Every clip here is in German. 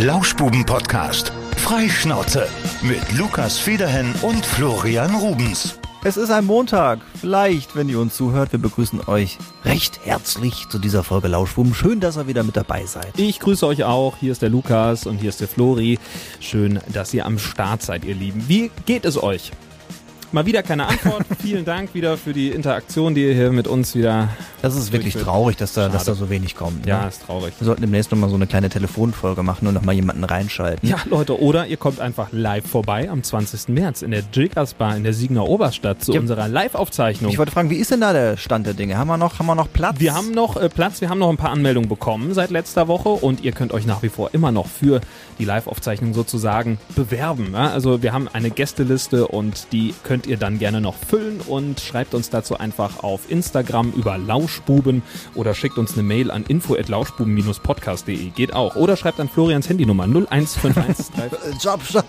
Lauschbuben-Podcast. Freischnauze mit Lukas Federhen und Florian Rubens. Es ist ein Montag. Vielleicht, wenn ihr uns zuhört, wir begrüßen euch recht herzlich zu dieser Folge Lauschbuben. Schön, dass ihr wieder mit dabei seid. Ich grüße euch auch. Hier ist der Lukas und hier ist der Flori. Schön, dass ihr am Start seid, ihr Lieben. Wie geht es euch? Mal wieder keine Antwort. Vielen Dank wieder für die Interaktion, die ihr hier mit uns wieder. Das ist wirklich durchführt. traurig, dass da, Schade. dass da so wenig kommt. Ne? Ja, ist traurig. Wir sollten demnächst nochmal so eine kleine Telefonfolge machen und nochmal jemanden reinschalten. Ja, Leute, oder ihr kommt einfach live vorbei am 20. März in der Jiggers Bar in der Siegener Oberstadt zu Ja. unserer Live-Aufzeichnung. Ich wollte fragen, wie ist denn da der Stand der Dinge? Haben wir noch, haben wir noch Platz? Wir haben noch äh, Platz, wir haben noch ein paar Anmeldungen bekommen seit letzter Woche und ihr könnt euch nach wie vor immer noch für die Live-Aufzeichnung sozusagen bewerben. Ja? Also wir haben eine Gästeliste und die könnt ihr dann gerne noch füllen und schreibt uns dazu einfach auf Instagram über Lauschbuben oder schickt uns eine Mail an info@lauschbuben-podcast.de geht auch oder schreibt an Florians Handynummer 0151 Äh, Job, Job.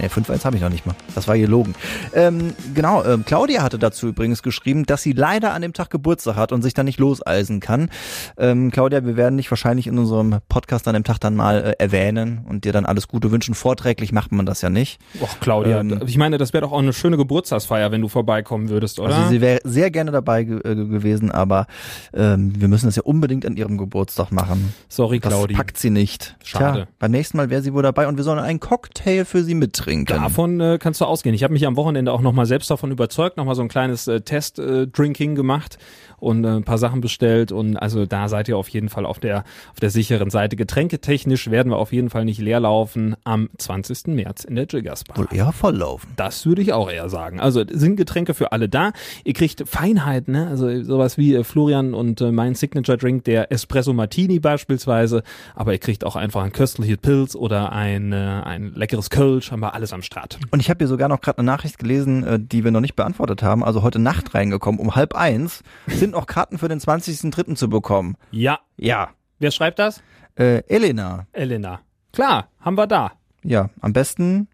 nee, 5-1 habe ich noch nicht mal. Das war gelogen. Ähm, genau, ähm, Claudia hatte dazu übrigens geschrieben, dass sie leider an dem Tag Geburtstag hat und sich dann nicht loseisen kann. Ähm, Claudia, wir werden dich wahrscheinlich in unserem Podcast an dem Tag dann mal äh, erwähnen und dir dann alles Gute wünschen. Vorträglich macht man das ja nicht. Och, Claudia, Ähm, ich meine, das wäre doch auch eine schöne Geburtstagsfeier, wenn du vorbeikommen würdest, oder? Also sie wäre sehr gerne dabei ge äh, gewesen, aber ähm, wir müssen das ja unbedingt an ihrem Geburtstag machen. Sorry, Das Claudi. packt sie nicht. Schade. Tja, beim nächsten Mal wäre sie wohl dabei und wir sollen einen Cocktail für sie mittrinken. Davon äh, kannst du ausgehen. Ich habe mich am Wochenende auch nochmal selbst davon überzeugt, nochmal so ein kleines äh, Test-Drinking gemacht und äh, ein paar Sachen bestellt. Und also da seid ihr auf jeden Fall auf der, auf der sicheren Seite. Getränketechnisch werden wir auf jeden Fall nicht leer laufen am 20. März in der Jiggers Bar. Wohl eher volllaufen. Das würde ich auch eher sagen. Also sind Getränke für alle da. Ihr kriegt Feinheiten, ne? also sowas wie äh, Florian und äh, mein Signature Drink, der Espresso Martini beispielsweise. Aber ihr kriegt auch einfach ein köstliches Pilz oder ein, ein leckeres Kölsch, haben wir alles am Start. Und ich habe hier sogar noch gerade eine Nachricht gelesen, die wir noch nicht beantwortet haben. Also heute Nacht reingekommen, um halb eins, sind noch Karten für den 20.03. zu bekommen. Ja. Ja. Wer schreibt das? Äh, Elena. Elena. Klar, haben wir da. Ja, am besten.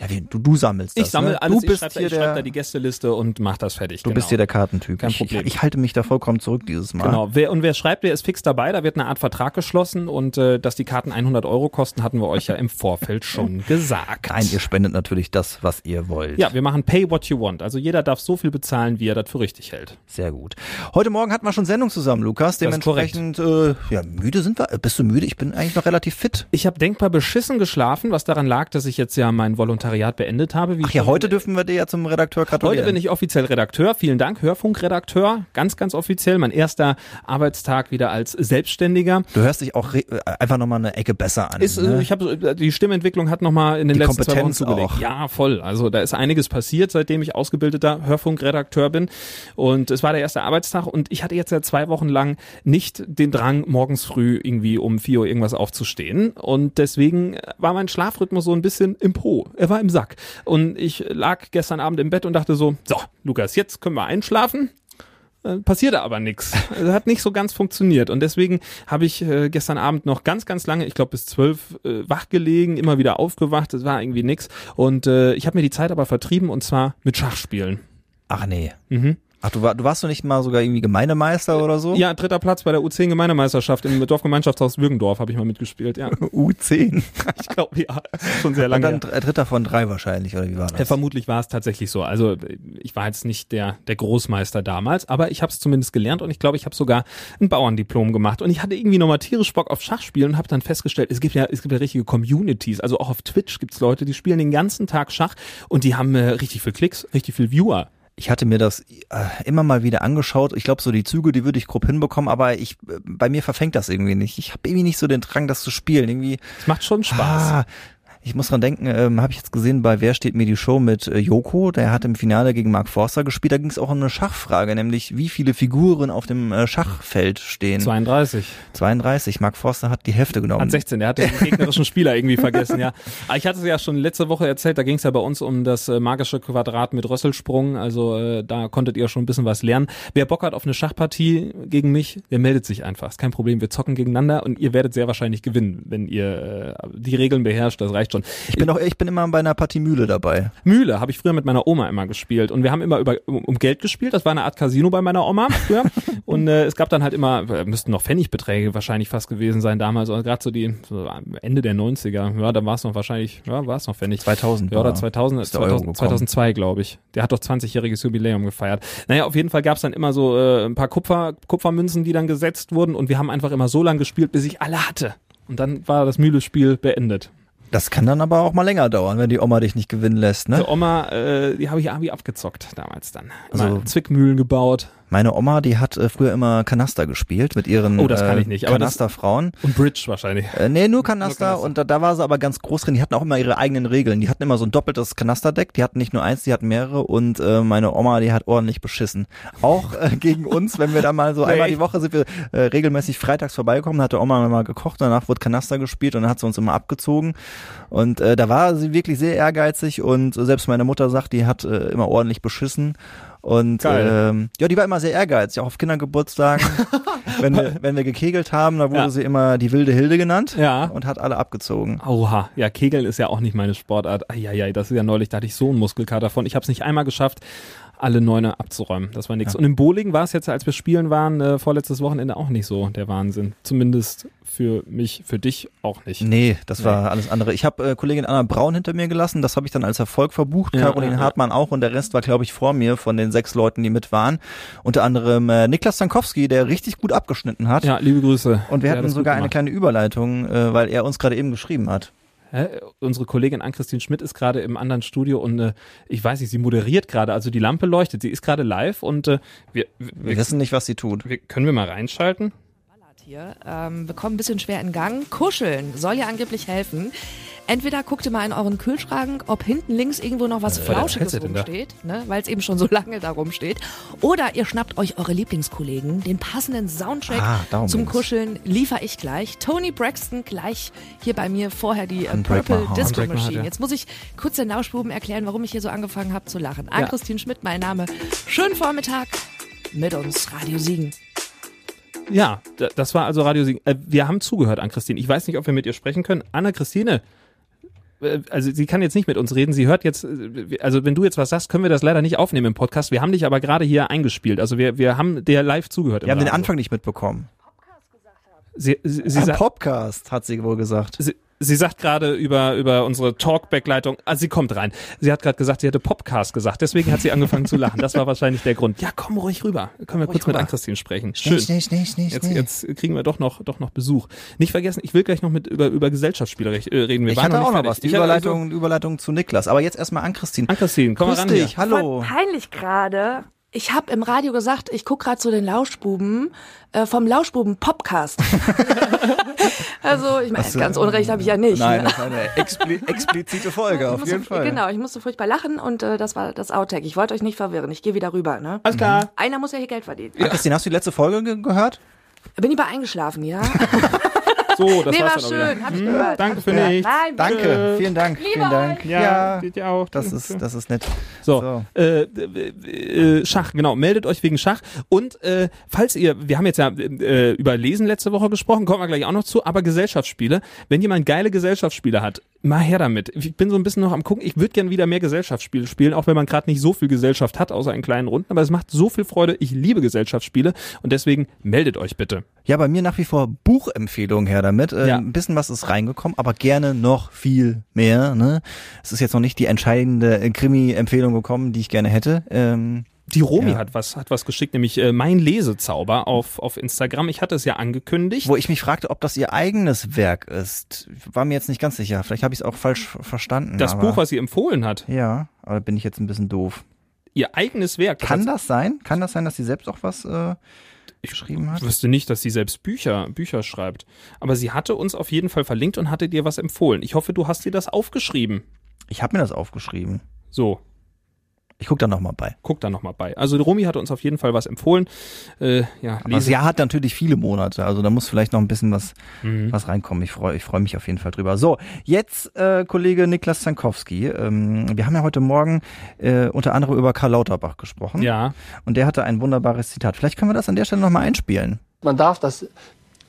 Ja, wie, du, du sammelst das. Ich sammle ne? alles, Du bist ich schreibe schreib da die Gästeliste und mach das fertig. du genau. bist hier der Kartentyp. Kein Problem. Ich, ich halte mich da vollkommen zurück dieses Mal. Genau, wer, und wer schreibt, der ist fix dabei, da wird eine Art Vertrag geschlossen und äh, dass die Karten 100 Euro kosten, hatten wir euch ja im Vorfeld schon gesagt. Nein, ihr spendet natürlich das, was ihr wollt. Ja, wir machen Pay What You Want. Also jeder darf so viel bezahlen, wie er das für richtig hält. Sehr gut. Heute Morgen hatten wir schon Sendung zusammen, Lukas. Das ist korrekt. Dementsprechend, äh, ja, müde sind wir. Äh, Bist du müde? Ich bin eigentlich noch relativ fit. Ich habe denkbar beschissen geschlafen, was daran lag, dass ich jetzt ja mein Volontariat beendet habe. Ach ja, heute dürfen wir dir ja zum Redakteur gratulieren. Heute bin ich offiziell Redakteur. Vielen Dank, Hörfunkredakteur. Ganz, ganz offiziell. Mein erster Arbeitstag wieder als Selbstständiger. Du hörst dich auch einfach nochmal eine Ecke besser an. Ist, äh, ne? ich habe die Stimmentwicklung hat noch mal in den Die letzten zwei Wochen Kompetenz zugelegt. auch. Ja, voll. Also da ist einiges passiert, seitdem ich ausgebildeter Hörfunkredakteur bin. Und es war der erste Arbeitstag und ich hatte jetzt ja zwei Wochen lang nicht den Drang, morgens früh irgendwie um vier Uhr irgendwas aufzustehen. Und deswegen war mein Schlafrhythmus so ein bisschen im Po. Er war im Sack. Und ich lag gestern Abend im Bett und dachte so, so, Lukas, jetzt können wir einschlafen. Äh, passierte aber nichts. Es hat nicht so ganz funktioniert. Und deswegen habe ich äh, gestern Abend noch ganz, ganz lange, ich glaube bis zwölf, äh, wach gelegen, immer wieder aufgewacht. Es war irgendwie nix. Und äh, ich habe mir die Zeit aber vertrieben und zwar mit Schachspielen. Ach nee. Mhm. Ach, du, war, du warst doch nicht mal sogar irgendwie Gemeinemeister oder so? Ja, dritter Platz bei der U10 Gemeinemeisterschaft im Dorfgemeinschaftshaus Würgendorf habe ich mal mitgespielt. Ja, U10. ich glaube, ja, das schon sehr Und lange. dann her. dr- Dritter von drei wahrscheinlich, oder wie war Ja, das? vermutlich war es tatsächlich so. Also ich war jetzt nicht der, der Großmeister damals, aber ich habe es zumindest gelernt und ich glaube, ich habe sogar ein Bauerndiplom gemacht. Und ich hatte irgendwie nochmal tierisch Bock auf Schachspielen und habe dann festgestellt, es gibt ja es gibt ja richtige Communities. Also auch auf Twitch gibt's Leute, die spielen den ganzen Tag Schach und die haben äh, richtig viel Klicks, richtig viel Viewer. Ich hatte mir das äh, immer mal wieder angeschaut. Ich glaube, so die Züge, die würde ich grob hinbekommen, aber ich, äh, bei mir verfängt das irgendwie nicht. Ich habe irgendwie nicht so den Drang, das zu spielen. Irgendwie, Es macht schon Spaß. Ah, ich muss dran denken, ähm, habe ich jetzt gesehen bei Wer steht mir die Show mit äh, Joko, der hat im Finale gegen Mark Forster gespielt. Da ging es auch um eine Schachfrage, nämlich wie viele Figuren auf dem äh, Schachfeld stehen. 32. 32. Mark Forster hat die Hälfte genommen. An 16, der hat den gegnerischen Spieler irgendwie vergessen, ja. Aber ich hatte es ja schon letzte Woche erzählt, da ging es ja bei uns um das äh, magische Quadrat mit Rösselsprung, also äh, da konntet ihr schon ein bisschen was lernen. Wer Bock hat auf eine Schachpartie gegen mich, der meldet sich einfach. Ist kein Problem, wir zocken gegeneinander und ihr werdet sehr wahrscheinlich gewinnen, wenn ihr äh, die Regeln beherrscht. Das reicht reicht schon. Ich bin auch, ich bin immer bei einer Partie Mühle dabei. Mühle habe ich früher mit meiner Oma immer gespielt und wir haben immer über um, Geld gespielt. Das war eine Art Casino bei meiner Oma früher und äh, es gab dann halt immer äh, müssten noch Pfennigbeträge wahrscheinlich fast gewesen sein damals, oder gerade so die so Ende der 90er. Ja, da war es noch wahrscheinlich, ja, war es noch Pfennig. 2000 Ja, oder war- 2000, ist der Euro 2000 gekommen. 2002, glaube ich. Der hat doch 20-jähriges Jubiläum gefeiert. Naja, auf jeden Fall gab es dann immer so äh, ein paar Kupfer, Kupfermünzen, die dann gesetzt wurden und wir haben einfach immer so lange gespielt, bis ich alle hatte. Und dann war das Mühlespiel beendet. Das kann dann aber auch mal länger dauern, wenn die Oma dich nicht gewinnen lässt, ne? Die Oma, äh, die habe ich irgendwie abgezockt damals dann. Also- Mal Zwickmühlen gebaut Meine Oma, die hat äh, früher immer Kanaster gespielt mit ihren Oh, das kann äh, ich nicht, aber Kanasterfrauen. und Bridge wahrscheinlich. Äh, nee, nur Kanaster, Kanaster. und da, da war sie aber ganz groß drin. Die hatten auch immer ihre eigenen Regeln. Die hatten immer so ein doppeltes Kanasterdeck. Die hatten nicht nur eins, die hatten mehrere und äh, meine Oma, die hat ordentlich beschissen. Auch äh, gegen uns, wenn wir da mal so Nee, einmal die? Woche sind wir äh, regelmäßig freitags vorbeigekommen, hat der Oma mal gekocht, danach wurde Kanaster gespielt und dann hat sie uns immer abgezogen. Und äh, da war sie wirklich sehr ehrgeizig und selbst meine Mutter sagt, die hat äh, immer ordentlich beschissen. Und ähm, ja, die war immer sehr ehrgeizig, auch auf Kindergeburtstagen. wenn, wir, wenn wir gekegelt haben, da wurde Ja. sie immer die wilde Hilde genannt Ja. und hat alle abgezogen. Oha, ja, Kegeln ist ja auch nicht meine Sportart. Eieiei, das ist ja neulich, da hatte ich so einen Muskelkater von. Ich habe es nicht einmal geschafft, alle Neune abzuräumen. Das war nix. Und im Bowling war es jetzt, als wir spielen waren, äh, vorletztes Wochenende auch nicht so der Wahnsinn. Zumindest für mich, für dich auch nicht. Nee, das war alles andere. Ich habe äh, Kollegin Anna Braun hinter mir gelassen, das habe ich dann als Erfolg verbucht, Ja, Caroline ja, ja. Hartmann auch und der Rest war, glaube ich, vor mir von den sechs Leuten, die mit waren. Unter anderem äh, Niklas Stankowski, der richtig gut abgeschnitten hat. Ja, liebe Grüße. Und wir Der hat hatten sogar eine kleine Überleitung, äh, weil er uns gerade eben geschrieben hat. Hä? Unsere Kollegin Ann-Christine Schmidt ist gerade im anderen Studio und äh, ich weiß nicht, sie moderiert gerade, also die Lampe leuchtet, sie ist gerade live und äh, wir, wir, Wir wissen nicht, was sie tut. wir, können wir mal reinschalten? Hier. Ähm, wir kommen ein bisschen schwer in Gang. Kuscheln soll ja angeblich helfen. Entweder guckt ihr mal in euren Kühlschrank, ob hinten links irgendwo noch was was erzählt Flauschiges rumsteht, ne, weil es eben schon so lange da rumsteht. Oder ihr schnappt euch eure Lieblingskollegen. Den passenden Soundtrack Ah, zum ging's. Kuscheln liefere ich gleich. Tony Braxton gleich hier bei mir vorher die äh, Purple. Disco Machine. Jetzt muss ich kurz den Lauschbuben erklären, warum ich hier so angefangen habe zu lachen. Ja. Ann-Christine Schmidt, mein Name. Schönen Vormittag mit uns, Radio Siegen. Ja, da- das war also Radio Siegen. Äh, wir haben zugehört an Christine. Ich weiß nicht, ob wir mit ihr sprechen können. Anna Christine, äh, also sie kann jetzt nicht mit uns reden. Sie hört jetzt, äh, also wenn du jetzt was sagst, können wir das leider nicht aufnehmen im Podcast. Wir haben dich aber gerade hier eingespielt. Also wir, wir haben dir live zugehört. Wir haben den Radio. Anfang nicht mitbekommen. Sie, sie, sie, Podcast, hat sie wohl gesagt. sie, sie sagt gerade über, über unsere Talkback-Leitung, also sie kommt rein. Sie hat gerade gesagt, sie hätte Popcast gesagt. Deswegen hat sie angefangen zu lachen. Das war wahrscheinlich der Grund. Ja, komm ruhig rüber. Können wir kurz mit rüber. Ann-Christine sprechen. Schön. Schnell, schnell, schnell, Jetzt, schnell. jetzt kriegen wir doch noch, doch noch Besuch. Nicht vergessen, ich will gleich noch mit über, über Gesellschaftsspiele re- äh, reden. Wir Ich waren hatte auch nicht noch was. Die Ich hatte Überleitung, Überleitung zu Niklas. Aber jetzt erstmal an Christine. Also, Ann-Christine, komm mal Grüß ran dich, hier. hallo. Peinlich gerade. Ich habe im Radio gesagt, ich guck gerade zu den Lauschbuben äh, vom Lauschbuben Popcast. also, ich meine, ganz Unrecht habe ich ja nicht. Nein, ne? das ist eine expli explizite Folge, Ich auf musste, jeden Fall. Genau, ich musste furchtbar lachen und äh, das war das Outtake. Ich wollte euch nicht verwirren. Ich gehe wieder rüber. Ne? Alles klar. Einer muss ja hier Geld verdienen. Ah, Christine, hast du die letzte Folge ge gehört? Bin ich mal eingeschlafen, ja? So, das nee, war's war schön, hab ich Hm, gehört. Danke für gehört. nichts. Nein, Danke, vielen Dank, vielen Dank. Ja, geht ja auch. das ist, das ist nett. So, So. Äh, äh, Schach, genau. Meldet euch wegen Schach. Und äh, falls ihr, wir haben jetzt ja äh, über Lesen letzte Woche gesprochen, kommen wir gleich auch noch zu, aber Gesellschaftsspiele. Wenn jemand geile Gesellschaftsspiele hat, mal her damit. Ich bin so ein bisschen noch am gucken. Ich würde gern wieder mehr Gesellschaftsspiele spielen, auch wenn man gerade nicht so viel Gesellschaft hat, außer in kleinen Runden. Aber es macht so viel Freude. Ich liebe Gesellschaftsspiele und deswegen meldet euch bitte. Ja, bei mir nach wie vor Buchempfehlungen her damit. Äh, Ja. Ein bisschen was ist reingekommen, aber gerne noch viel mehr. Ne? Es ist jetzt noch nicht die entscheidende äh, Krimi-Empfehlung gekommen, die ich gerne hätte. Ähm, Die Romi Ja. hat was, hat was geschickt, nämlich äh, mein Lesezauber auf, auf Instagram. Ich hatte es ja angekündigt. wo ich mich fragte, ob das ihr eigenes Werk ist. War mir jetzt nicht ganz sicher. Vielleicht habe ich es auch falsch ver- verstanden. das aber, Buch, was sie empfohlen hat. Ja, aber bin ich jetzt ein bisschen doof. Ihr eigenes Werk. Kann das sein? Kann das sein, dass sie selbst auch was äh, geschrieben hat? Ich wüsste nicht, dass sie selbst Bücher, Bücher schreibt. Aber sie hatte uns auf jeden Fall verlinkt und hatte dir was empfohlen. Ich hoffe, du hast dir das aufgeschrieben. Ich habe mir das aufgeschrieben. So, Ich guck da noch mal bei. guck da nochmal bei. Also Romy hatte uns auf jeden Fall was empfohlen. Äh, ja, Aber das. Jahr hat natürlich viele Monate, also da muss vielleicht noch ein bisschen was, Mhm. was reinkommen. Ich freue ich freu mich auf jeden Fall drüber. So, jetzt äh, Kollege Niklas Zankowski. Ähm, wir haben ja heute Morgen äh, unter anderem über Karl Lauterbach gesprochen. Ja, Und der hatte ein wunderbares Zitat. Vielleicht können wir das an der Stelle noch mal einspielen. Man darf das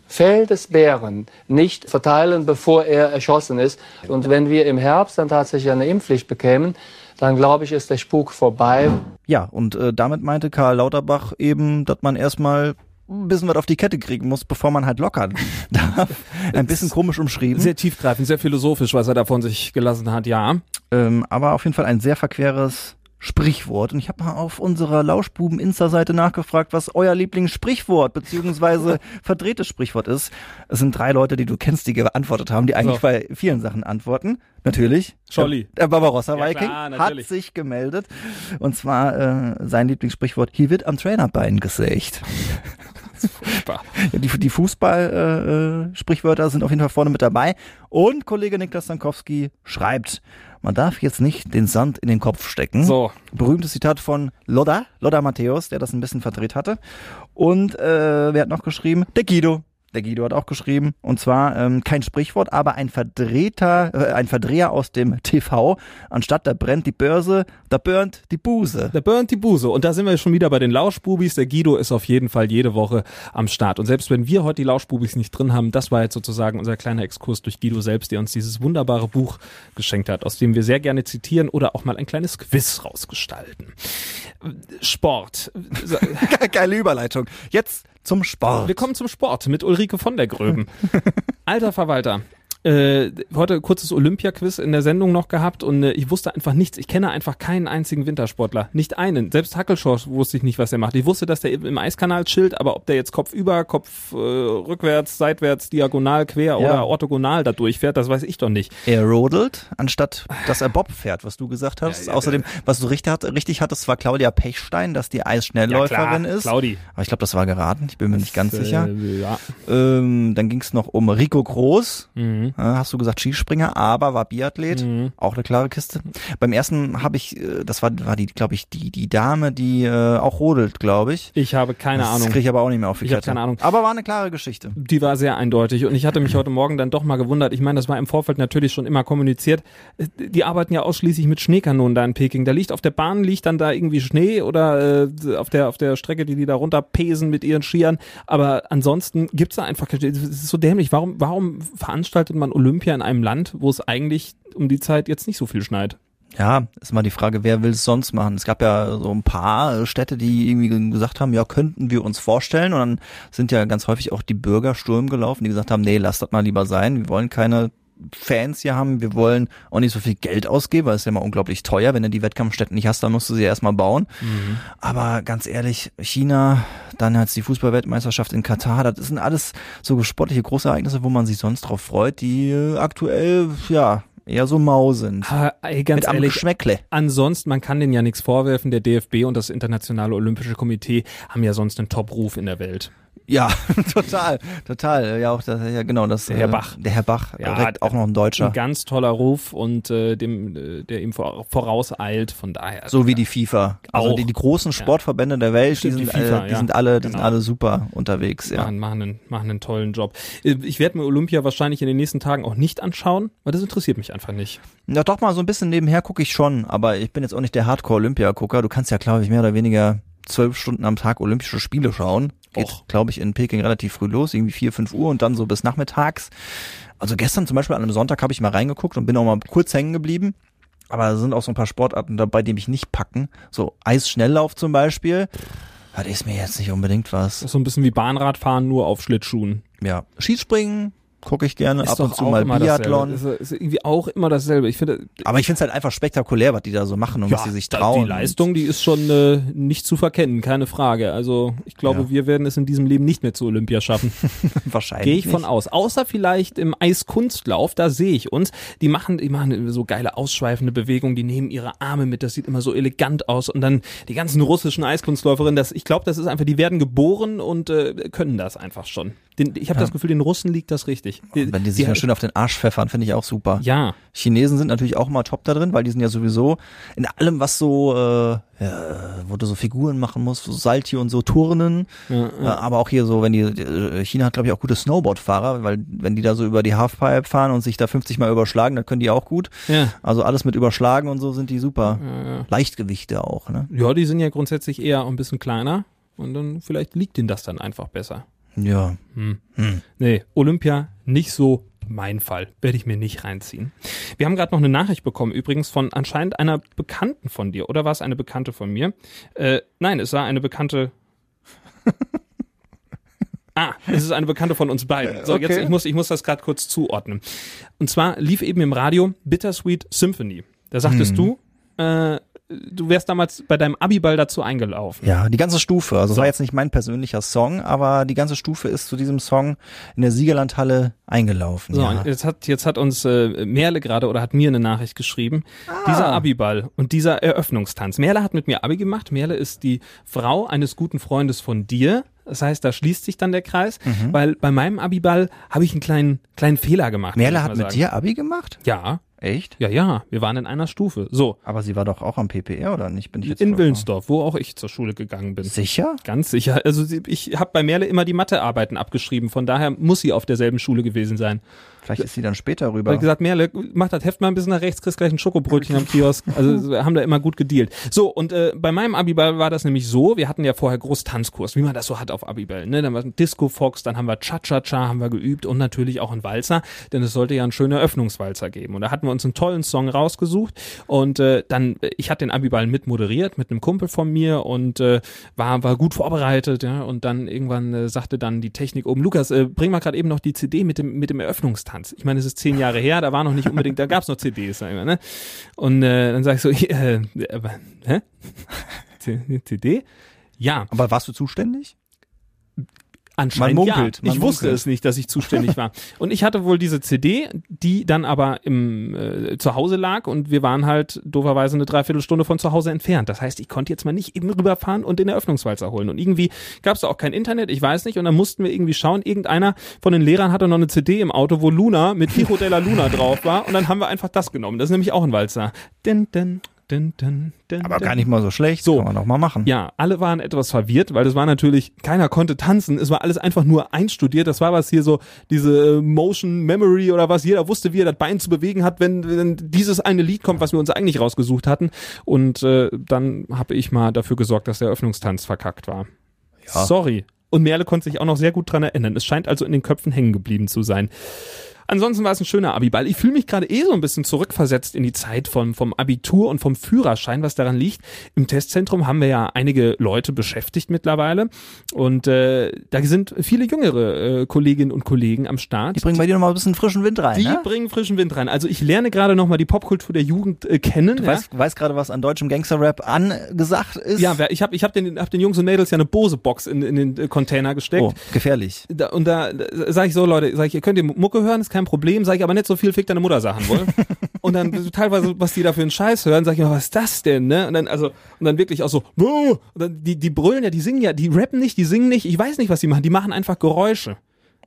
Fell des Bären nicht verteilen, bevor er erschossen ist. Und wenn wir im Herbst dann tatsächlich eine Impfpflicht bekämen, dann glaube ich, ist der Spuk vorbei. Ja, und äh, damit meinte Karl Lauterbach eben, dass man erstmal ein bisschen was auf die Kette kriegen muss, bevor man halt lockern darf. Ein bisschen komisch umschrieben. Sehr tiefgreifend, sehr philosophisch, was er da von sich gelassen hat, ja. Ähm, aber auf jeden Fall ein sehr verqueres Sprichwort. Und ich habe mal auf unserer Lauschbuben-Insta-Seite nachgefragt, was euer Lieblingssprichwort beziehungsweise verdrehtes Sprichwort ist. Es sind drei Leute, die du kennst, die geantwortet haben, die eigentlich So. bei vielen Sachen antworten. Natürlich. Scholli. Der Barbarossa Ja, Viking klar, hat sich gemeldet. Und zwar äh, sein Lieblingssprichwort, hier wird am Trainerbein gesägt. Ja, die die Fußball-Sprichwörter äh, Sprichwörter sind auf jeden Fall vorne mit dabei. Und Kollege Niklas Stankowski schreibt, man darf jetzt nicht den Sand in den Kopf stecken. So. Berühmtes Zitat von Lodda, Lodda Matthäus, der das ein bisschen verdreht hatte. Und äh, wer hat noch geschrieben? Der Guido. Der Guido hat auch geschrieben. Und zwar ähm, kein Sprichwort, aber ein Verdrehter, äh, ein Verdreher aus dem TV. Anstatt da brennt die Börse, da burnt die Buse. Der burnt die Buse. Und da sind wir schon wieder bei den Lauschbubis. Der Guido ist auf jeden Fall jede Woche am Start. Und selbst wenn wir heute die Lauschbubis nicht drin haben, das war jetzt sozusagen unser kleiner Exkurs durch Guido selbst, der uns dieses wunderbare Buch geschenkt hat, aus dem wir sehr gerne zitieren oder auch mal ein kleines Quiz rausgestalten. Sport. Geile Überleitung. Jetzt zum Sport. Wir kommen zum Sport mit Ulrike von der Gröben. Alter Verwalter. Äh, heute kurzes Olympia-Quiz in der Sendung noch gehabt und äh, ich wusste einfach nichts. Ich kenne einfach keinen einzigen Wintersportler. Nicht einen. Selbst Hackelschorsch wusste ich nicht, was er macht. Ich wusste, dass der im Eiskanal chillt, aber ob der jetzt Kopf über, Kopf äh, rückwärts, seitwärts, diagonal, quer Ja. oder orthogonal da durchfährt, das weiß ich doch nicht. Er rodelt, anstatt dass er Bob fährt, was du gesagt hast. Ja, ja, Außerdem, was du richtig, hat, richtig hattest, war Claudia Pechstein, dass die Eisschnellläuferin ist. Claudi. Aber ich glaube, das war geraten. Ich bin mir nicht ganz sicher. Äh, ja. Ähm, dann ging es noch um Rico Groß. Mhm. Äh, hast du gesagt Skispringer, aber war Biathlet. Mhm. Auch eine klare Kiste. Beim ersten habe ich, äh, das war, war die, glaube ich, die, die Dame, die äh, auch rodelt, glaube ich. Ich habe keine das Ahnung. kriege ich aber auch nicht mehr auf die Ich hab Kette. keine Ahnung. Aber war eine klare Geschichte. Die war sehr eindeutig und ich hatte mich heute Morgen dann doch mal gewundert. Ich meine, das war im Vorfeld natürlich schon immer kommuniziert. Die arbeiten ja ausschließlich mit Schneekanonen da in Peking. Da liegt auf der Bahn liegt dann da irgendwie Schnee oder äh, auf der auf der Strecke, die die da runterpesen mit ihren Skiern. Aber ansonsten gibt's da einfach. Es ist so dämlich. Warum warum veranstaltet man Olympia in einem Land, wo es eigentlich um die Zeit jetzt nicht so viel schneit? Ja, ist mal die Frage, wer will es sonst machen? Es gab ja so ein paar äh, Städte, die irgendwie gesagt haben, ja, könnten wir uns vorstellen. Und dann sind ja ganz häufig auch die Bürger Sturm gelaufen, die gesagt haben, nee, lasst das mal lieber sein. Wir wollen keine Fans hier haben. Wir wollen auch nicht so viel Geld ausgeben, weil es ist ja immer unglaublich teuer. Wenn du die Wettkampfstätten nicht hast, dann musst du sie erstmal bauen. Aber ganz ehrlich, China, dann jetzt die Fußballweltmeisterschaft in Katar, das sind alles so sportliche Großereignisse, wo man sich sonst drauf freut, die aktuell, ja, eher so mau sind. Ah, ey, ganz Mit ehrlich, Geschmäckle. Ansonsten, man kann denen ja nichts vorwerfen. Der DFB und das Internationale Olympische Komitee haben ja sonst einen Top-Ruf in der Welt. Ja, total, total. Ja, auch das, ja genau, das. Der Herr äh, Bach. Der Herr Bach, Ja, direkt auch noch ein Deutscher. Ein ganz toller Ruf und äh, dem, äh, der ihm vor, vorauseilt. Von daher. So wie die FIFA. Also Auch. die, die großen Sportverbände der Welt, die Stimmt, sind, die FIFA, äh, die ja. sind alle, die sind Genau. alle super unterwegs, ja. Machen, machen, einen, machen einen tollen Job. Äh, Ich werde mir Olympia wahrscheinlich in den nächsten Tagen auch nicht anschauen, weil das interessiert mich einfach nicht. Ja, doch mal so ein bisschen nebenher gucke ich schon, aber ich bin jetzt auch nicht der Hardcore-Olympia-Gucker. Du kannst ja, glaube ich, mehr oder weniger zwölf Stunden am Tag Olympische Spiele schauen. Geht, glaube ich, in Peking relativ früh los, irgendwie vier, fünf Uhr und dann so bis nachmittags. Also gestern zum Beispiel an einem Sonntag habe ich mal reingeguckt und bin auch mal kurz hängen geblieben. Aber da sind auch so ein paar Sportarten dabei, die mich nicht packen. So Eisschnelllauf zum Beispiel. Das ist mir jetzt nicht unbedingt was. So ein bisschen wie Bahnradfahren, nur auf Schlittschuhen. Ja, Skispringen gucke ich gerne, Ist ab und zu mal Biathlon. Ist, ist irgendwie auch immer dasselbe. Ich finde, Aber ich finde es halt einfach spektakulär, was die da so machen und was sie sich trauen. Die Leistung, die ist schon äh, nicht zu verkennen, keine Frage. Also ich glaube, Ja. wir werden es in diesem Leben nicht mehr zu Olympia schaffen. Wahrscheinlich. Gehe ich von nicht. aus. Außer vielleicht im Eiskunstlauf, da sehe ich uns. Die machen, die machen so geile ausschweifende Bewegungen, die nehmen ihre Arme mit, das sieht immer so elegant aus. Und dann die ganzen russischen Eiskunstläuferinnen, das, ich glaube, das ist einfach, die werden geboren und äh, können das einfach schon. Den, ich habe Ja. das Gefühl, den Russen liegt das richtig. Die, Wenn die sich die, mal schön auf den Arsch pfeffern, finde ich auch super. ja, Chinesen sind natürlich auch mal top da drin, weil die sind ja sowieso in allem, was so, äh, ja, wo du so Figuren machen musst, so Salti und so Turnen. ja, Äh, aber auch hier so, wenn die, äh, China hat glaube ich auch gute Snowboardfahrer, weil wenn die da so über die Halfpipe fahren und sich da 50 mal überschlagen, dann können die auch gut. ja. Also alles mit überschlagen und so sind die super. Leichtgewichte auch, ne? Ja, die sind ja grundsätzlich eher ein bisschen kleiner und dann vielleicht liegt ihnen das dann einfach besser. Ja. Nee, Olympia nicht so mein Fall. Werde ich mir nicht reinziehen. Wir haben gerade noch eine Nachricht bekommen, übrigens von anscheinend einer Bekannten von dir. Oder war es eine Bekannte von mir? Äh, nein, es war eine Bekannte. Ah, es ist eine Bekannte von uns beiden. So, jetzt, Okay. ich muss, ich muss das gerade kurz zuordnen. Und zwar lief eben im Radio Bittersweet Symphony. Da sagtest du, äh, du wärst damals bei deinem Abiball dazu eingelaufen. Ja, die ganze Stufe. Also es war jetzt nicht mein persönlicher Song, aber die ganze Stufe ist zu diesem Song in der Siegerlandhalle eingelaufen. So, ja. jetzt hat, jetzt hat uns äh, Merle gerade oder hat mir eine Nachricht geschrieben. Dieser Abiball und dieser Eröffnungstanz. Merle hat mit mir Abi gemacht. Merle ist die Frau eines guten Freundes von dir. Das heißt, da schließt sich dann der Kreis, Mhm. weil bei meinem Abiball habe ich einen kleinen, kleinen Fehler gemacht. Merle hat mit dir Abi gemacht? Ja, Echt? ja, ja. Wir waren in einer Stufe. So. Aber sie war doch auch am PPR, oder nicht? Bin ich jetzt In voll- Willensdorf, wo auch ich zur Schule gegangen bin. Sicher? Ganz sicher. Also ich habe bei Merle immer die Mathearbeiten abgeschrieben. Von daher muss sie auf derselben Schule gewesen sein. Vielleicht ist sie dann später rüber. ich gesagt, Merle, mach das Heft mal ein bisschen nach rechts, kriegst gleich ein Schokobrötchen am Kiosk. Also wir haben da immer gut gedealt. So, und äh, bei meinem Abiball war das nämlich so, wir hatten ja vorher groß Tanzkurs, wie man das so hat auf Abiball. Ne? Dann war ein Disco Fox, dann haben wir Cha-Cha-Cha haben wir geübt und natürlich auch ein Walzer, denn es sollte ja ein schöner Öffnungswalzer geben. Und da hatten wir uns einen tollen Song rausgesucht und äh, dann, ich hatte den Abiball mit moderiert mit einem Kumpel von mir und äh, war, war gut vorbereitet. Ja? Und dann irgendwann äh, sagte dann die Technik oben, Lukas, äh, bring mal gerade eben noch die CD mit dem, mit dem Eröffnungstanz. Ich meine, es ist zehn Jahre her, da war noch nicht unbedingt, da gab's noch CDs. Sag ich mal, ne? Und äh, dann sag ich so, äh, äh, hä? CD? Ja, Aber warst du zuständig? Anscheinend Man munkelt, ja. man Ich wusste munkelt. es nicht, dass ich zuständig war. Und ich hatte wohl diese CD, die dann aber im äh, zu Hause lag und wir waren halt dooferweise eine Dreiviertelstunde von zu Hause entfernt. Das heißt, ich konnte jetzt mal nicht eben rüberfahren und den Eröffnungswalzer holen. Und irgendwie gab es da auch kein Internet, ich weiß nicht. Und dann mussten wir irgendwie schauen, irgendeiner von den Lehrern hatte noch eine CD im Auto, wo Luna mit Hijo de la Luna drauf war. Und dann haben wir einfach das genommen. Das ist nämlich auch ein Walzer. Din, din, din, din, din, Aber gar nicht mal so schlecht. So. Kann man doch mal machen. Ja, alle waren etwas verwirrt, weil das war natürlich, keiner konnte tanzen. Es war alles einfach nur einstudiert. Das war was hier so, diese äh, Motion Memory oder was. Jeder wusste, wie er das Bein zu bewegen hat, wenn, wenn dieses eine Lied kommt, was wir uns eigentlich rausgesucht hatten. Und äh, dann habe ich mal dafür gesorgt, dass der Eröffnungstanz verkackt war. Ja. Sorry. Und Merle konnte sich auch noch sehr gut dran erinnern. Es scheint also in den Köpfen hängen geblieben zu sein. Ansonsten war es ein schöner Abiball. Ich fühle mich gerade eh so ein bisschen zurückversetzt in die Zeit vom, vom Abitur und vom Führerschein, was daran liegt. Im Testzentrum haben wir ja einige Leute beschäftigt mittlerweile und äh, da sind viele jüngere äh, Kolleginnen und Kollegen am Start. Die bringen bei dir noch mal ein bisschen frischen Wind rein, Die ne? bringen frischen Wind rein. Also ich lerne gerade noch mal die Popkultur der Jugend äh, kennen. Du ja. weißt, weißt gerade, was an deutschem Gangster-Rap angesagt ist? Ja, ich habe ich hab den, hab den Jungs und Mädels ja eine Bose-Box in, in den Container gesteckt. Oh, gefährlich. Da, und da, da sage ich so, Leute, sag ich, ihr könnt ihr Mucke hören, ist kein Problem, sage ich, aber nicht so viel Fick deine Mutter Sachen wohl. und dann teilweise, was die da für einen Scheiß hören, sage ich mir, was ist das denn, ne? Und dann, also, und dann wirklich auch so, "Wuh!" und dann, die, die brüllen ja, die singen ja, die rappen nicht, die singen nicht, ich weiß nicht, was die machen, die machen einfach Geräusche.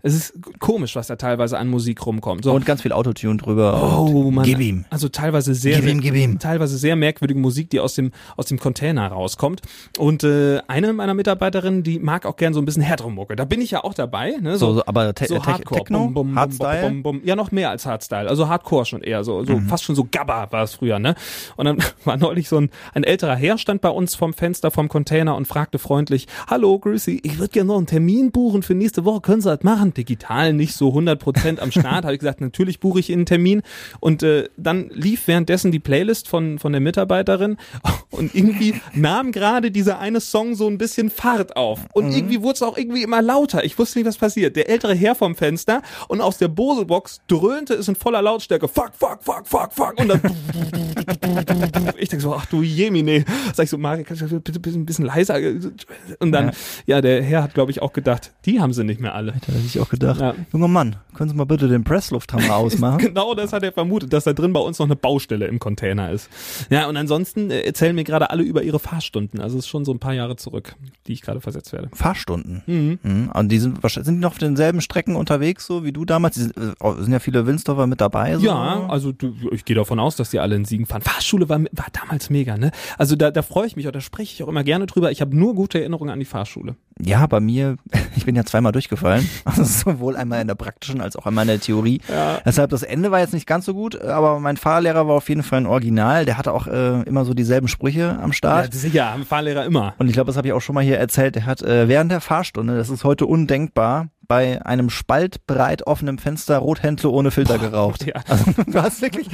Es ist komisch, was da teilweise an Musik rumkommt. So. Und ganz viel Autotune drüber. Oh Mann. Gib ihm. Also teilweise sehr, Gib ihm, gib ihm. teilweise sehr merkwürdige Musik, die aus dem aus dem Container rauskommt. Und äh, eine meiner Mitarbeiterinnen, die mag auch gern so ein bisschen härtere Mucke. Da bin ich ja auch dabei. Ne? So, so, aber te so te Hardcore, Techno, bum, bum, Hardstyle. bum, bum, bum. Ja, noch mehr als Hardstyle. Also Hardcore schon eher so, Mhm. so fast schon so Gabba war es früher, ne? Und dann war neulich so ein, ein älterer Herr stand bei uns vom Fenster vom Container und fragte freundlich: Hallo, grüß Sie, ich würde gerne noch einen Termin buchen für nächste Woche. Können Sie das machen? Digital nicht so 100% am Start. Habe ich gesagt, natürlich buche ich Ihnen einen Termin. Und äh, dann lief währenddessen die Playlist von von der Mitarbeiterin und irgendwie nahm gerade dieser eine Song so ein bisschen Fahrt auf und Mhm. irgendwie wurde es auch irgendwie immer lauter. Ich wusste nicht, was passiert. Der ältere Herr vom Fenster und aus der Bose-Box dröhnte es in voller Lautstärke. Fuck, fuck, fuck, fuck, fuck. Und dann ich denke so, ach du Jemine. Sag ich so, Marek, kannst du bitte, bitte ein bisschen leiser? Und dann, ja, der Herr hat, glaube ich, auch gedacht, die haben sie nicht mehr alle. Ich auch gedacht, Ja. junger Mann, können Sie mal bitte den Presslufthammer ausmachen? Genau das hat er vermutet, dass da drin bei uns noch eine Baustelle im Container ist. Ja, und ansonsten äh, erzählen mir gerade alle über ihre Fahrstunden. Also es ist schon so ein paar Jahre zurück, die ich gerade versetzt werde. Fahrstunden. Mhm. Mhm. Und die sind wahrscheinlich sind die noch auf denselben Strecken unterwegs, so wie du damals. Sind, äh, sind ja viele Wilnsdorfer mit dabei. So. Ja, also du, ich gehe davon aus, dass die alle in Siegen fahren. Fahrschule war, war damals mega, ne? Also da, da freue ich mich oder da spreche ich auch immer gerne drüber. Ich habe nur gute Erinnerungen an die Fahrschule. Ja, bei mir, ich bin ja zweimal durchgefallen. Also sowohl einmal in der praktischen als auch einmal in der Theorie. Ja. Deshalb das Ende war jetzt nicht ganz so gut, aber mein Fahrlehrer war auf jeden Fall ein Original. Der hatte auch äh, immer so dieselben Sprüche am Ja, Start. sicher, haben Fahrlehrer immer. Und ich glaube, das habe ich auch schon mal hier erzählt. Der hat äh, während der Fahrstunde, das ist heute undenkbar, bei einem spaltbreit offenen Fenster Rothändle ohne Filter geraucht. Ja. Also du hast wirklich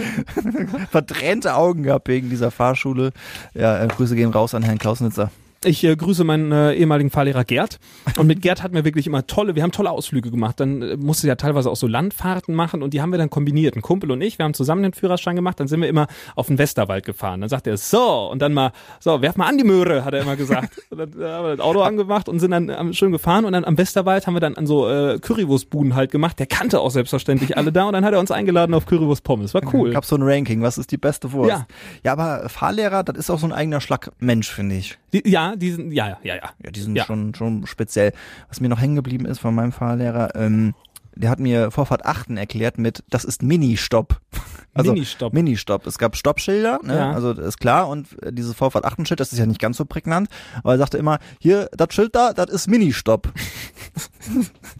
verdrehte Augen gehabt wegen dieser Fahrschule. Ja, äh, Grüße gehen raus an Herrn Klausnitzer. Ich äh, grüße meinen äh, ehemaligen Fahrlehrer Gerd. Und mit Gerd hatten wir wirklich immer tolle, wir haben tolle Ausflüge gemacht. Dann äh, musste ja teilweise auch so Landfahrten machen und die haben wir dann kombiniert. Ein Kumpel und ich, wir haben zusammen den Führerschein gemacht, dann sind wir immer auf den Westerwald gefahren. Dann sagt er, so, und dann mal, so, werf mal an die Möhre, hat er immer gesagt. Und dann haben wir das Auto angemacht und sind dann ähm, schön gefahren und dann am Westerwald haben wir dann an so äh, Currywurstbuden halt gemacht. Der kannte auch selbstverständlich alle da und dann hat er uns eingeladen auf Currywurst Pommes. War cool. Ich hab so ein Ranking, was ist die beste Wurst? Ja. ja, aber Fahrlehrer, das ist auch so ein eigener Schlag Mensch, finde ich. Die, ja, die sind, ja, ja, ja, ja. Die sind Ja. schon schon speziell. Was mir noch hängen geblieben ist von meinem Fahrlehrer, ähm, der hat mir Vorfahrt 8 erklärt mit, das ist Mini-Stopp. Mini-Stopp. Mini-Stopp. Es gab Stoppschilder, ne? Ja. also ist klar. Und dieses Vorfahrt 8 Schild, das ist ja nicht ganz so prägnant. Aber er sagte immer, hier, das Schild da, das ist Mini-Stopp.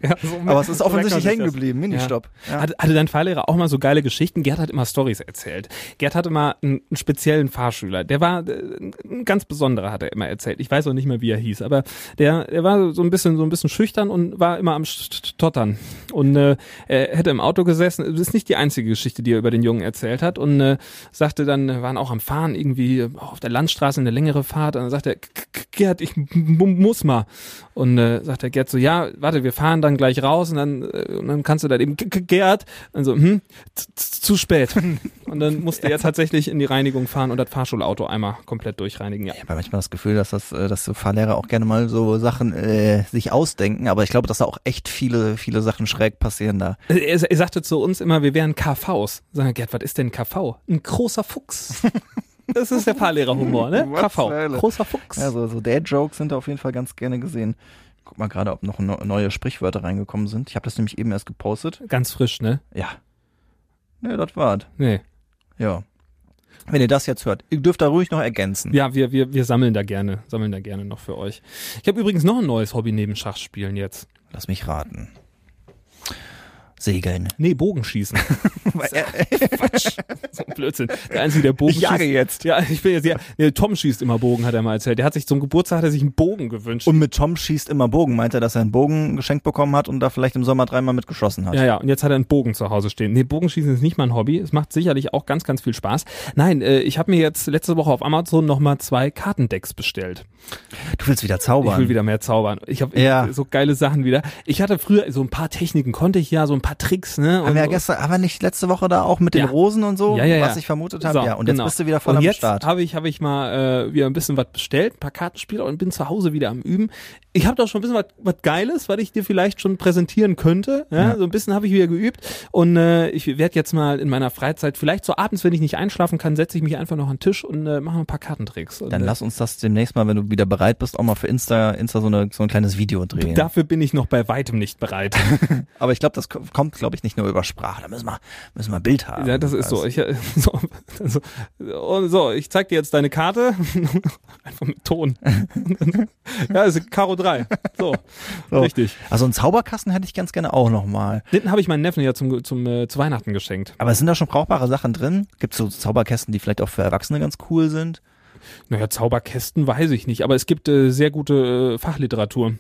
Ja, so Aber es ist so offensichtlich hängen geblieben. Mini-Stopp. Ja. Hatte, hatte dein Fahrlehrer auch mal so geile Geschichten? Gerd hat immer Stories erzählt. Gerd hatte mal einen, einen speziellen Fahrschüler. Der war äh, ein ganz besonderer, hat er immer erzählt. Ich weiß auch nicht mehr, wie er hieß, aber der, der war so ein bisschen so ein bisschen schüchtern und war immer am Stottern. Und äh, er hätte im Auto gesessen. Das ist nicht die einzige Geschichte, die er über den Jungen erzählt hat. Und äh, sagte dann, waren auch am Fahren irgendwie auf der Landstraße eine längere Fahrt. Und dann sagte er, "K- K- Gerd, ich muss mal. Und äh, sagt der Gerd so, ja, warte, wir fahren dann gleich raus und dann, äh, und dann kannst du dann eben, "G- G- Gerd, also, hm, zu spät. Und dann musste er tatsächlich in die Reinigung fahren und das Fahrschulauto einmal komplett durchreinigen. Ja. Ich habe manchmal das Gefühl, dass das, äh, dass so Fahrlehrer auch gerne mal so Sachen äh, sich ausdenken, aber ich glaube, dass da auch echt viele, viele Sachen schräg passieren da. Er, er sagte zu uns immer, wir wären KVs. Sagen wir, Gerd, was ist denn ein KV? Ein großer Fuchs. Das ist der Fahrlehrerhumor, ne? KV. Hölle? Großer Fuchs. Ja, so, Dad-Jokes sind da auf jeden Fall ganz gerne gesehen. Guck mal gerade, ob noch no- neue Sprichwörter reingekommen sind. Ich habe das nämlich eben erst gepostet. Ganz frisch, ne? Ja. Ne, das war's. Nee. Ja. Wenn ihr das jetzt hört, ihr dürft da ruhig noch ergänzen. Ja, wir, wir, wir sammeln da gerne, sammeln da gerne noch für euch. Ich habe übrigens noch ein neues Hobby neben Schachspielen jetzt. Lass mich raten. Segeln. Nee, Bogenschießen. Quatsch. So ein Blödsinn. Der Einzige, der Bogen Ich jage schießt. jetzt. Ja, ich bin jetzt, ja, nee, Tom schießt immer Bogen, hat er mal erzählt. Der hat sich zum Geburtstag hat er sich einen Bogen gewünscht. Und mit Tom schießt immer Bogen. Meint er, dass er einen Bogen geschenkt bekommen hat und da vielleicht im Sommer dreimal mitgeschossen hat? Ja, ja, und jetzt hat er einen Bogen zu Hause stehen. Nee, Bogenschießen ist nicht mein Hobby. Es macht sicherlich auch ganz, ganz viel Spaß. Nein, äh, ich habe mir jetzt letzte Woche auf Amazon nochmal zwei Kartendecks bestellt. Du willst wieder zaubern. Ich will wieder mehr zaubern. Ich habe Ja. so geile Sachen wieder. Ich hatte früher so ein paar Techniken, konnte ich ja, so ein paar Tricks, ne? haben wir ja gestern, haben wir nicht letzte Woche da auch mit den Ja. Rosen und so, Ja, ja, was ich vermutet habe? So, ja, und genau. jetzt bist du wieder voll und am jetzt Start. habe ich, habe ich mal äh, wieder ein bisschen was bestellt, ein paar Kartenspiele und bin zu Hause wieder am Üben. Ich habe doch schon ein bisschen was, was Geiles, was ich dir vielleicht schon präsentieren könnte. Ja? So ein bisschen habe ich wieder geübt und äh, ich werde jetzt mal in meiner Freizeit, vielleicht so abends, wenn ich nicht einschlafen kann, setze ich mich einfach noch an den Tisch und äh, mache ein paar Kartentricks. Und, Dann äh, lass uns das demnächst mal, wenn du wieder bereit bist, auch mal für Insta, Insta so, eine, so ein kleines Video drehen. Dafür bin ich noch bei weitem nicht bereit. Aber ich glaube, das kommt, glaube ich, nicht nur über Sprache. Da müssen wir, müssen wir ein Bild haben. Ja, das ist so. Ich, äh, so, so, und so, ich zeig dir jetzt deine Karte. Einfach mit Ton. ja, das ist Karo 3. So, So. richtig. Also einen Zauberkasten hätte ich ganz gerne auch nochmal. Den habe ich meinen Neffen ja zum, zum, äh, zu Weihnachten geschenkt. Aber sind da schon brauchbare Sachen drin? Gibt es so Zauberkästen, die vielleicht auch für Erwachsene ganz cool sind? Naja, Zauberkästen weiß ich nicht, aber es gibt äh, sehr gute äh, Fachliteratur.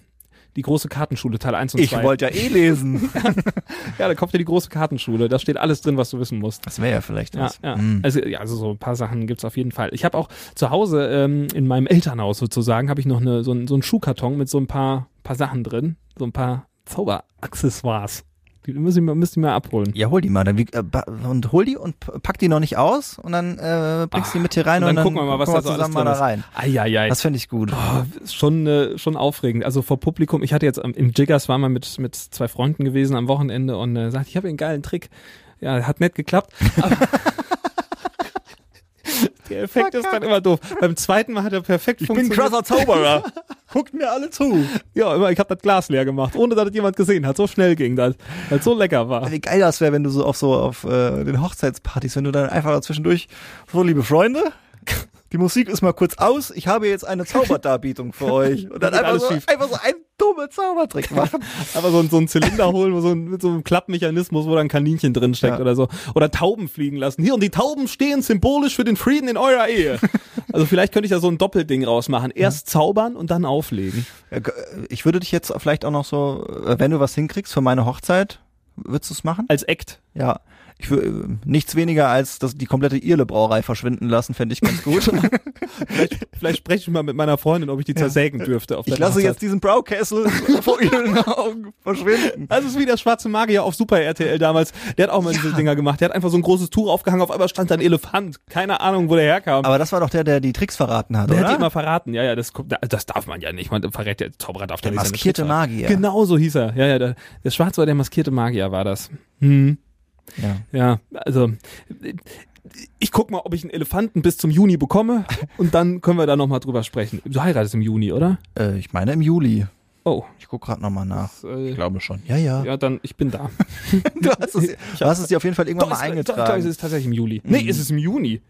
Die große Kartenschule, Teil 1 und 2. ja eh lesen. Ja, da kommt ja die große Kartenschule. Da steht alles drin, was du wissen musst. Das wäre ja vielleicht Ja, was. ja. Hm. Also, ja, also so ein paar Sachen gibt's auf jeden Fall. Ich habe auch zu Hause ähm, in meinem Elternhaus sozusagen, habe ich noch eine, so, ein, so einen Schuhkarton mit so ein paar, paar Sachen drin. So ein paar Zauberaccessoires. Die müssen wir, müssen wir mal abholen. Ja, hol die mal. Dann, wie- äh, und hol die und pack die noch nicht aus und dann äh, bringst die mit hier rein und und dann dann, gucken wir mal, was da so alles drin da rein. Eieiei. Das finde ich gut. Oh, ist schon, äh, schon aufregend. Also vor Publikum, ich hatte jetzt am- im Jiggers war mal mit, mit zwei Freunden gewesen am Wochenende und äh, sagte, ich habe einen geilen Trick. Ja, hat nett geklappt. Aber Der Effekt ist dann immer doof. Beim zweiten Mal hat er perfekt funktioniert. Zauberer. Guckt mir alle zu. Ja, immer, ich habe das Glas leer gemacht, ohne dass das jemand gesehen hat. So schnell ging das, weil es so lecker war. Wie geil das wäre, wenn du so auf so auf äh, den Hochzeitspartys, wenn du dann einfach zwischendurch so liebe Freunde, die Musik ist mal kurz aus, ich habe jetzt eine Zauberdarbietung für euch. Und dann einfach so, einfach so einen dummen Zaubertrick machen. Aber so, ein- so ein Zylinder holen, wo so ein, mit so einem Klappmechanismus, wo da ein Kaninchen drin steckt Ja. oder so. Oder Tauben fliegen lassen. Hier, und die Tauben stehen symbolisch für den Frieden in eurer Ehe. Also vielleicht könnte ich da so ein Doppelding rausmachen. Erst zaubern und dann auflegen. Ich würde dich jetzt vielleicht auch noch so, äh, wenn du was hinkriegst für meine Hochzeit, würdest du es machen? Als Act. Ja. Ich würde nichts weniger als das, die komplette Irle-Brauerei verschwinden lassen, fände ich ganz gut. Vielleicht, vielleicht spreche ich mal mit meiner Freundin, ob ich die zersägen dürfte. Auf ich lasse Hochzeit. jetzt diesen Braukessel vor ihren Augen verschwinden. Das ist wie der schwarze Magier auf Super RTL damals. Der hat auch mal diese Dinger gemacht. Der hat einfach so ein großes Tuch aufgehangen, auf einmal stand da ein Elefant. Keine Ahnung, wo der herkam. Aber das war doch der, der die Tricks verraten hat, der oder? hat die immer verraten. Ja, ja, das, das darf man ja nicht. Man verrät ja Zauberer darf Der ja nicht maskierte. Magier. Genau so hieß er. Ja, ja, der, der Schwarze war der maskierte Magier, war das. Hm. Ja. Ja, also ich guck mal, ob ich einen Elefanten bis zum Juni bekomme und dann können wir da nochmal drüber sprechen. Du heiratest im Juni, oder? Äh, ich meine im Juli. Oh. Ich guck gerade nochmal nach. Äh, Ich glaube schon. Ja, ja. ja, dann, ich bin da. Du hast es, du hast es dir auf jeden Fall irgendwann Doch, mal es- doch, doch, eingetragen. es ist tatsächlich im Juli. Nee, es ist im Juni.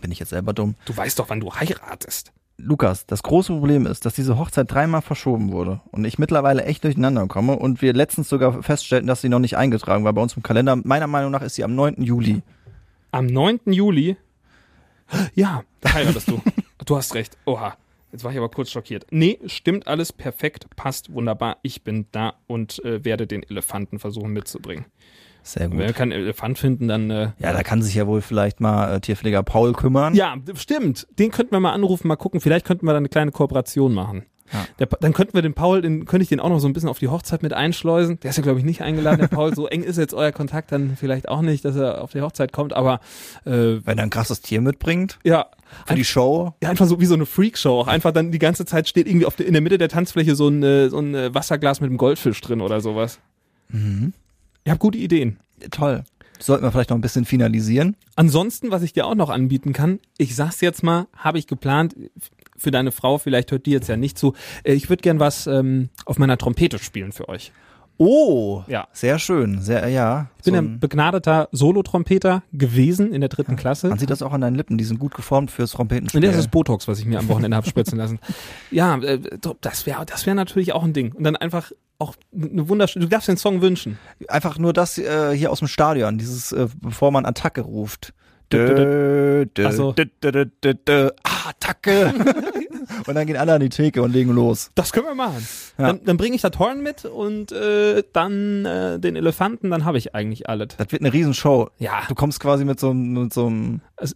Bin ich jetzt selber dumm. Du weißt doch, wann du heiratest. Lukas, das große Problem ist, dass diese Hochzeit dreimal verschoben wurde und ich mittlerweile echt durcheinander komme und wir letztens sogar feststellten, dass sie noch nicht eingetragen war bei uns im Kalender. Meiner Meinung nach ist sie am 9. Juli. Am 9. Juli? Ja, da heiratest du. du hast recht. Oha. Jetzt war ich aber kurz schockiert. Nee, stimmt alles perfekt, passt wunderbar. Ich bin da und äh, werde den Elefanten versuchen mitzubringen. Sehr gut. keinen Elefant finden, dann äh, Ja, da kann sich ja wohl vielleicht mal äh, Tierpfleger Paul kümmern. Ja, stimmt. Den könnten wir mal anrufen, mal gucken. Vielleicht könnten wir da eine kleine Kooperation machen. Ja. Der, dann könnten wir den Paul, den, könnte ich den auch noch so ein bisschen auf die Hochzeit mit einschleusen. Der ist ja, glaube ich, nicht eingeladen, der Paul. So eng ist jetzt euer Kontakt dann vielleicht auch nicht, dass er auf die Hochzeit kommt. Aber äh, Wenn er ein krasses Tier mitbringt ja, für die Show. ja, einfach so wie so eine Freakshow. Auch einfach dann die ganze Zeit steht irgendwie auf der, in der Mitte der Tanzfläche so ein, äh, so ein äh, Wasserglas mit einem Goldfisch drin oder sowas. Mhm. Ich habe gute Ideen. Toll. Sollten wir vielleicht noch ein bisschen finalisieren. Ansonsten, was ich dir auch noch anbieten kann, ich sag's jetzt mal, habe ich geplant für deine Frau, vielleicht hört die jetzt ja nicht zu. äh, Ich würde gern was ähm, auf meiner Trompete spielen für euch. Oh, Ja. sehr schön. Sehr, ja. Ich bin So ein ein- begnadeter Solotrompeter gewesen in der dritten Klasse. man sieht das auch an deinen Lippen, die sind gut geformt fürs Trompetenspiel. Und das ist Botox, was ich mir am Wochenende habe spritzen lassen. Ja, äh, das wäre das wär natürlich auch ein Ding. Und dann einfach auch eine wunderschöne, du darfst den Song wünschen. Einfach nur das äh, hier aus dem Stadion, dieses, äh, bevor man Attacke ruft. Dö, dö, Dö, dö, Ach so. dö, dö, dö, dö, dö. Ah, Attacke! und dann gehen alle an die Theke und legen los. Das können wir machen. Ja. Dann, dann bringe ich das Horn mit und äh, dann äh, den Elefanten, dann habe ich eigentlich alles. Das wird eine Riesenshow. Ja. Du kommst quasi mit so, einem- mit so einem Also,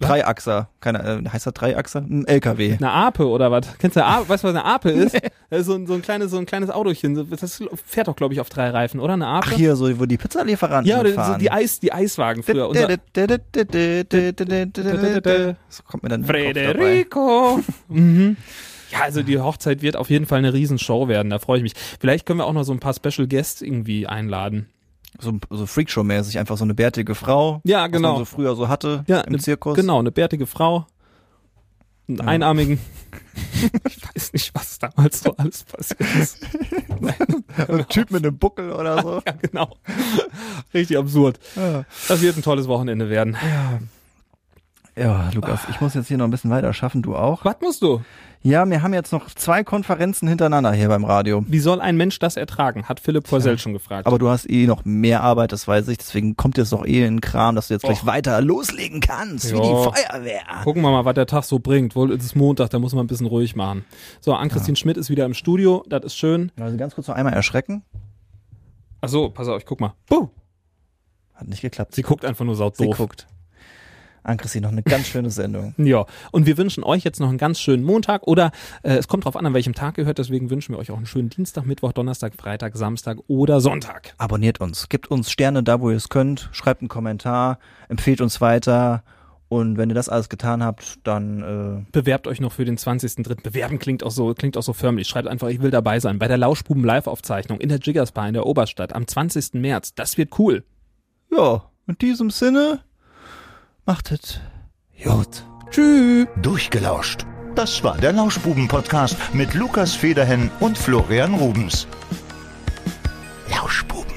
Dreiachser. Keine, äh, heißt das Dreiachser? Ein LKW. Eine Ape oder was? Kennst du eine Ape? Weißt du, was eine Ape ist? Das ist so, ein, so ein kleines, so ein kleines Autochen. So- Das fährt doch, glaube ich, auf drei Reifen, oder? Eine Ape? Ach, hier, so, wo die Pizzalieferanten ja, oder so fahren. die Eis, die Eiswagen früher. So kommt mir dann. Frederico. mhm. Ja, also die Hochzeit wird auf jeden Fall eine Riesenshow werden. Da freue ich mich. Vielleicht können wir auch noch so ein paar Special Guests irgendwie einladen. So, so Freakshow-mäßig, einfach so eine bärtige Frau. Ja, Was genau. man so früher so hatte Ja, im ne- Zirkus. Genau, eine bärtige Frau. Einen einarmigen. ich weiß nicht, was damals so alles passiert ist. Ein Typ mit einem Buckel oder so. Ja, genau. Richtig absurd. Ja. Das wird ein tolles Wochenende werden. Ja, Lukas, ich muss jetzt hier noch ein bisschen weiter schaffen, du auch. Was musst du? Ja, wir haben jetzt noch zwei Konferenzen hintereinander hier beim Radio. Wie soll ein Mensch das ertragen? Hat Philipp Forsell schon gefragt. Aber du hast eh noch mehr Arbeit, das weiß ich. Deswegen kommt jetzt doch eh in den Kram, dass du jetzt gleich Och. weiter loslegen kannst, wie Ja. die Feuerwehr. Gucken wir mal, was der Tag so bringt. Wohl, es ist Montag, da muss man ein bisschen ruhig machen. So, Ann-Christine Schmidt ist wieder im Studio. Das ist schön. Also ganz kurz noch einmal erschrecken. Ach so, pass auf, ich guck mal. Buh. Hat nicht geklappt. Sie guckt einfach nur Sie saudoof. Guckt. Ann-Christine, noch eine ganz schöne Sendung. Ja, und wir wünschen euch jetzt noch einen ganz schönen Montag oder äh, es kommt drauf an, an welchem Tag ihr hört, deswegen wünschen wir euch auch einen schönen Dienstag, Mittwoch, Donnerstag, Freitag, Samstag oder Sonntag. Abonniert uns, gebt uns Sterne da, wo ihr es könnt, schreibt einen Kommentar, empfehlt uns weiter und wenn ihr das alles getan habt, dann Bewerbt euch noch für den 20.3. Bewerben klingt auch so, klingt auch so förmlich. Schreibt einfach, ich will dabei sein. Bei der Lauschbuben Live-Aufzeichnung in der Jiggersbar in der Oberstadt am 20. März. Das wird cool. äh, ja, in diesem Sinne, Machtet Jod. Tschüss. Durchgelauscht. Das war der Lauschbuben-Podcast mit Lukas Federhen und Florian Rubens. Lauschbuben.